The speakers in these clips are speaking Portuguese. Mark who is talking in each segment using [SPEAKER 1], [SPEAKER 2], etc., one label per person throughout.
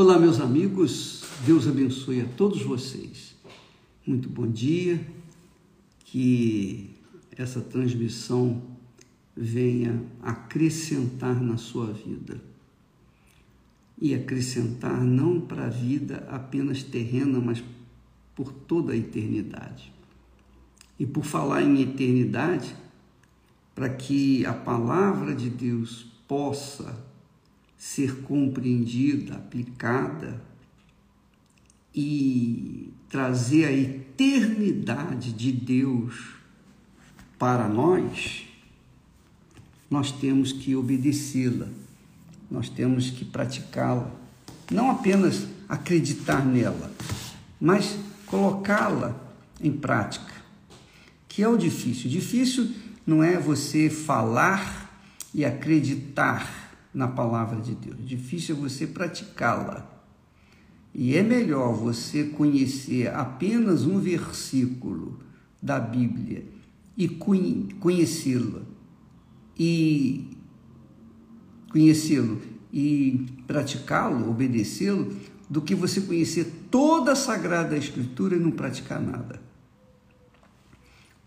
[SPEAKER 1] Olá, meus amigos, Deus abençoe a todos vocês. Muito bom dia, que essa transmissão venha acrescentar na sua vida. E acrescentar não para a vida apenas terrena, mas por toda a eternidade. E por falar em eternidade, para que a palavra de Deus possa ser compreendida, aplicada e trazer a eternidade de Deus para nós, nós temos que obedecê-la, nós temos que praticá-la, não apenas acreditar nela, mas colocá-la em prática, que é o difícil. Difícil não é você falar e acreditar na palavra de Deus. Difícil é você praticá-la. E é melhor você conhecer apenas um versículo da Bíblia e conhecê-lo e conhecê-lo e praticá-lo, obedecê-lo, do que você conhecer toda a Sagrada Escritura e não praticar nada.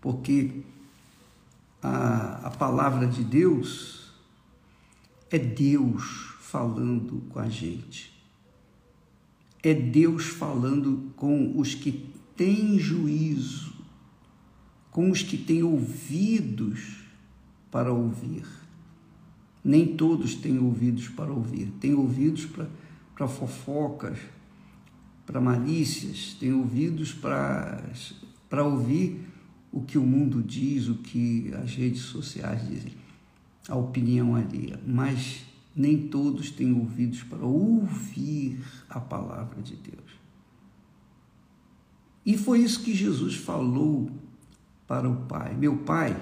[SPEAKER 1] Porque a, a palavra de Deus é Deus falando com a gente. É Deus falando com os que têm juízo, com os que têm ouvidos para ouvir. Nem todos têm ouvidos para ouvir. Tem ouvidos para, fofocas, para malícias, tem ouvidos para ouvir o que o mundo diz, o que as redes sociais dizem a opinião alheia, mas nem todos têm ouvidos para ouvir a palavra de Deus. E foi isso que Jesus falou para o Pai: Meu Pai,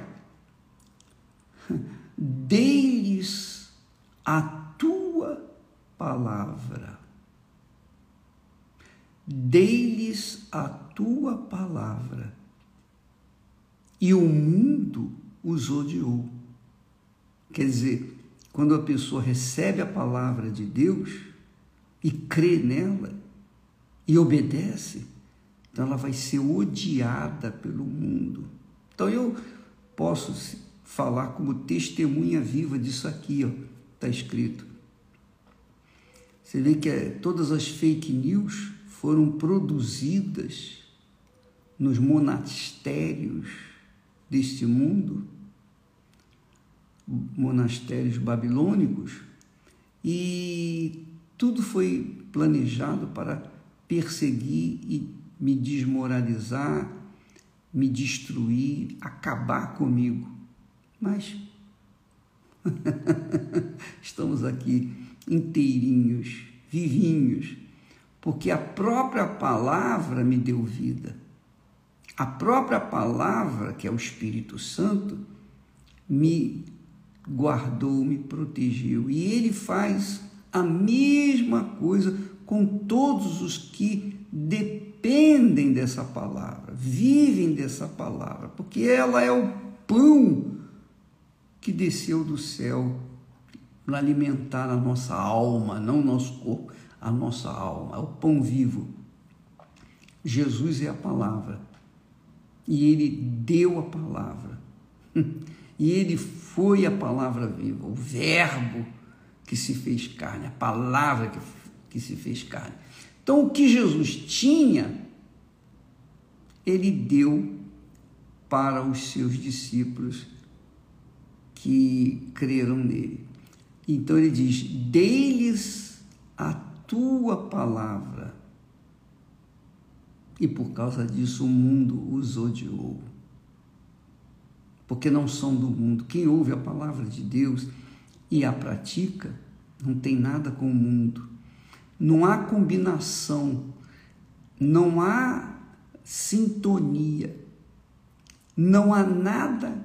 [SPEAKER 1] dei-lhes a tua palavra. Dei-lhes a tua palavra. E o mundo os odiou Quer dizer, quando a pessoa recebe a palavra de Deus e crê nela e obedece, então ela vai ser odiada pelo mundo. Então eu posso falar como testemunha viva disso aqui, ó, está escrito. Você vê que é, todas as fake news foram produzidas nos monastérios deste mundo monastérios babilônicos e tudo foi planejado para perseguir e me desmoralizar, me destruir, acabar comigo. Mas estamos aqui inteirinhos, vivinhos, porque a própria palavra me deu vida. A própria palavra, que é o Espírito Santo, me guardou, me protegeu. E ele faz a mesma coisa com todos os que dependem dessa palavra, vivem dessa palavra, porque ela é o pão que desceu do céu para alimentar a nossa alma, não o nosso corpo, a nossa alma, é o pão vivo. Jesus é a palavra. E ele deu a palavra. E ele foi a palavra viva, o Verbo que se fez carne, a palavra que, que se fez carne. Então, o que Jesus tinha, ele deu para os seus discípulos que creram nele. Então ele diz: Dei-lhes a tua palavra. E por causa disso o mundo os odiou porque não são do mundo. Quem ouve a palavra de Deus e a pratica, não tem nada com o mundo. Não há combinação, não há sintonia, não há nada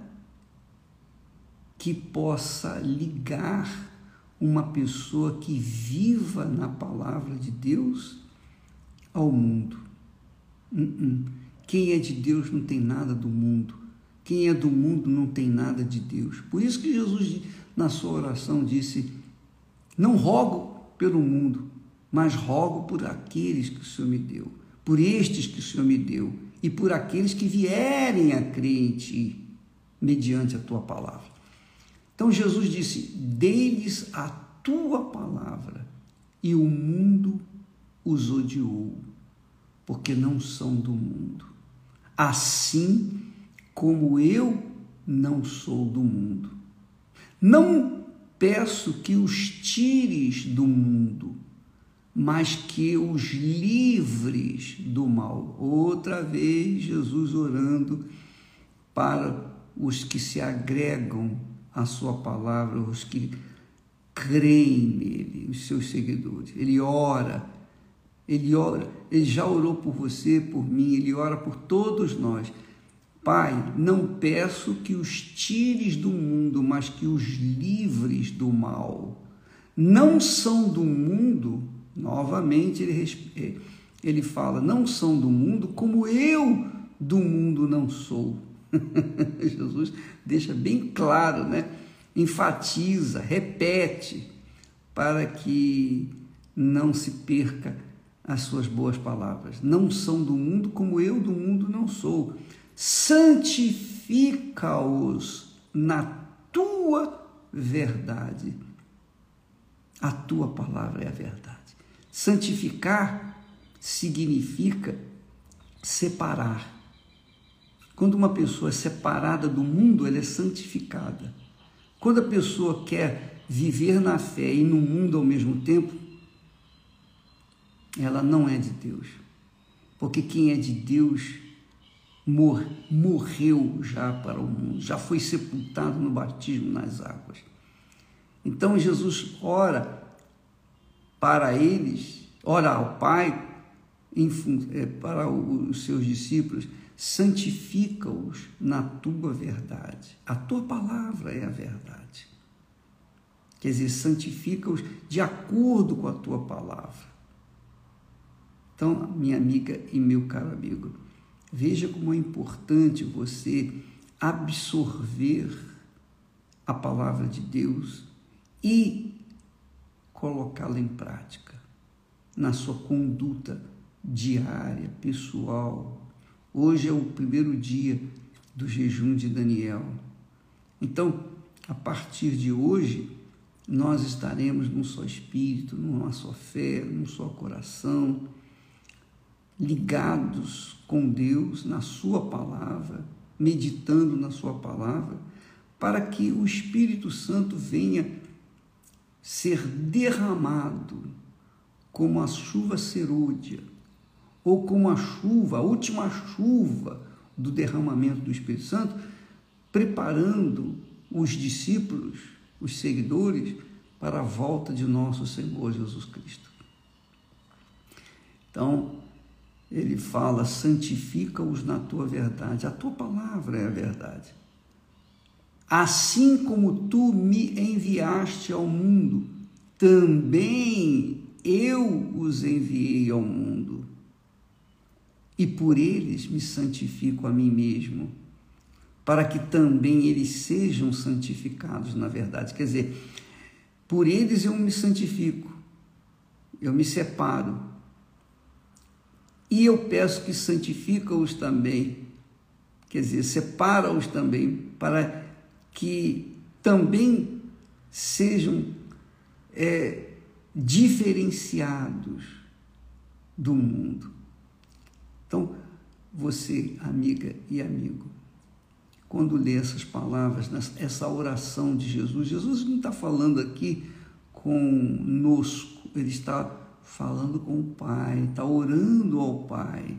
[SPEAKER 1] que possa ligar uma pessoa que viva na palavra de Deus ao mundo. Uh-uh. Quem é de Deus não tem nada do mundo. Quem é do mundo não tem nada de Deus. Por isso que Jesus, na sua oração, disse: Não rogo pelo mundo, mas rogo por aqueles que o Senhor me deu, por estes que o Senhor me deu e por aqueles que vierem a crer em ti, mediante a tua palavra. Então Jesus disse: Dei-lhes a tua palavra, e o mundo os odiou, porque não são do mundo. Assim como eu não sou do mundo. Não peço que os tires do mundo, mas que os livres do mal. Outra vez, Jesus orando para os que se agregam à Sua palavra, os que creem nele, os seus seguidores. Ele ora, ele ora, ele já orou por você, por mim, ele ora por todos nós. Pai, não peço que os tires do mundo, mas que os livres do mal. Não são do mundo, Novamente ele, é, ele fala: não são do mundo como eu do mundo não sou. Jesus deixa bem claro, né? enfatiza, repete, para que não se perca as suas boas palavras. Não são do mundo como eu do mundo não sou. Santifica-os na tua verdade. A tua palavra é a verdade. Santificar significa separar. Quando uma pessoa é separada do mundo, ela é santificada. Quando a pessoa quer viver na fé e no mundo ao mesmo tempo, ela não é de Deus. Porque quem é de Deus mor morreu já para o mundo, já foi sepultado no batismo nas águas. Então Jesus ora para eles, ora ao Pai, é, para os seus discípulos, santifica-os na tua verdade. A tua palavra é a verdade. Quer dizer, santifica-os de acordo com a tua palavra. Então, minha amiga e meu caro amigo, veja como é importante você absorver a palavra de Deus e colocá-la em prática na sua conduta diária, pessoal. Hoje é o primeiro dia do jejum de Daniel. Então, a partir de hoje, nós estaremos num só espírito, numa só fé, num só coração, ligados com Deus na Sua palavra, meditando na Sua palavra, para que o Espírito Santo venha ser derramado como a chuva serúdia, ou como a chuva, a última chuva do derramamento do Espírito Santo, preparando os discípulos, os seguidores, para a volta de nosso Senhor Jesus Cristo. Então, ele fala: santifica-os na tua verdade, a tua palavra é a verdade. Assim como tu me enviaste ao mundo, também eu os enviei ao mundo. E por eles me santifico a mim mesmo, para que também eles sejam santificados na verdade. Quer dizer, por eles eu me santifico, eu me separo. E eu peço que santifica-os também, quer dizer, separa-os também, para que também sejam é, diferenciados do mundo. Então, você, amiga e amigo, quando lê essas palavras, essa oração de Jesus, Jesus não está falando aqui conosco, ele está falando com o Pai, está orando ao Pai.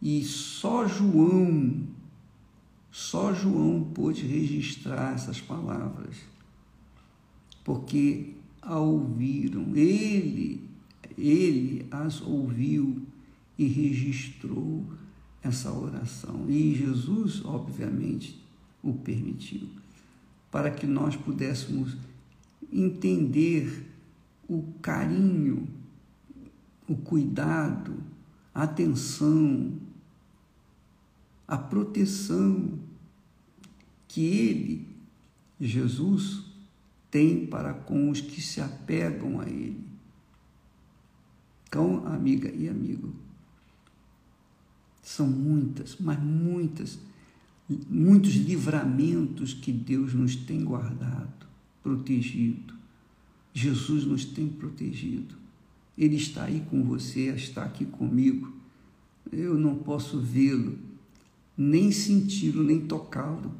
[SPEAKER 1] E só João só João pôde registrar essas palavras, porque a ouviram, ele, ele as ouviu e registrou essa oração. E Jesus, obviamente, o permitiu, para que nós pudéssemos entender o carinho, o cuidado, a atenção, a proteção que Ele, Jesus, tem para com os que se apegam a Ele. Então, amiga e amigo, são muitas, mas muitas, muitos livramentos que Deus nos tem guardado, protegido. Jesus nos tem protegido. Ele está aí com você, está aqui comigo. Eu não posso vê-lo, nem senti-lo, nem tocá-lo,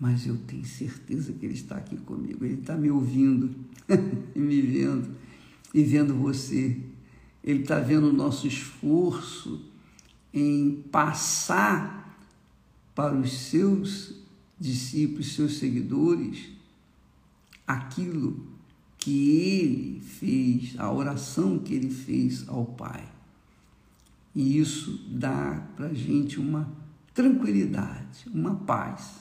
[SPEAKER 1] mas eu tenho certeza que Ele está aqui comigo. Ele está me ouvindo e me vendo e vendo você. Ele está vendo o nosso esforço em passar para os seus discípulos, seus seguidores, aquilo que ele fez, a oração que ele fez ao Pai. E isso dá para a gente uma tranquilidade, uma paz.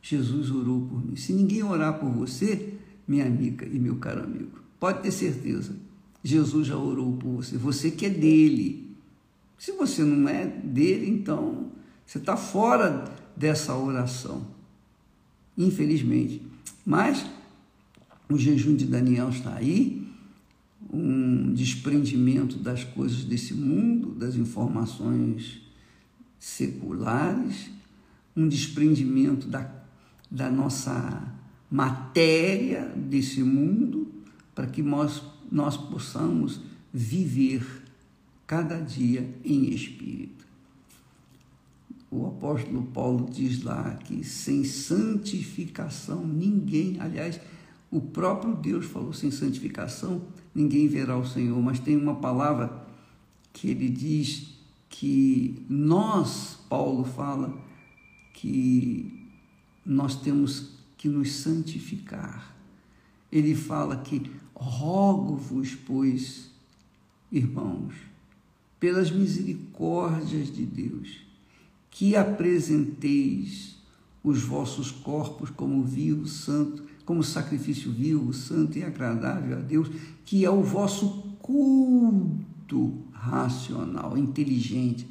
[SPEAKER 1] Jesus orou por mim. Se ninguém orar por você, minha amiga e meu caro amigo, pode ter certeza, Jesus já orou por você. Você que é dele. Se você não é dele, então você está fora dessa oração. Infelizmente. Mas o jejum de Daniel está aí, um desprendimento das coisas desse mundo, das informações seculares, um desprendimento da, da nossa matéria desse mundo, para que nós, nós possamos viver cada dia em espírito. O apóstolo Paulo diz lá que sem santificação ninguém, aliás, o próprio Deus falou: sem santificação ninguém verá o Senhor. Mas tem uma palavra que ele diz que nós, Paulo fala, que nós temos que nos santificar. Ele fala que rogo-vos, pois, irmãos, pelas misericórdias de Deus, que apresenteis os vossos corpos como vivo, santo, como sacrifício vivo, santo e agradável a Deus, que é o vosso culto racional, inteligente,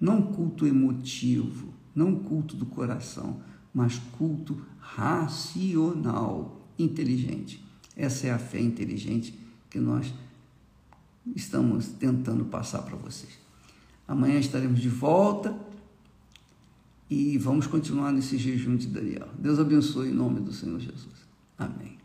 [SPEAKER 1] não culto emotivo, não culto do coração, mas culto racional, inteligente. Essa é a fé inteligente que nós estamos tentando passar para vocês. Amanhã estaremos de volta e vamos continuar nesse jejum de Daniel. Deus abençoe em nome do Senhor Jesus. Amém.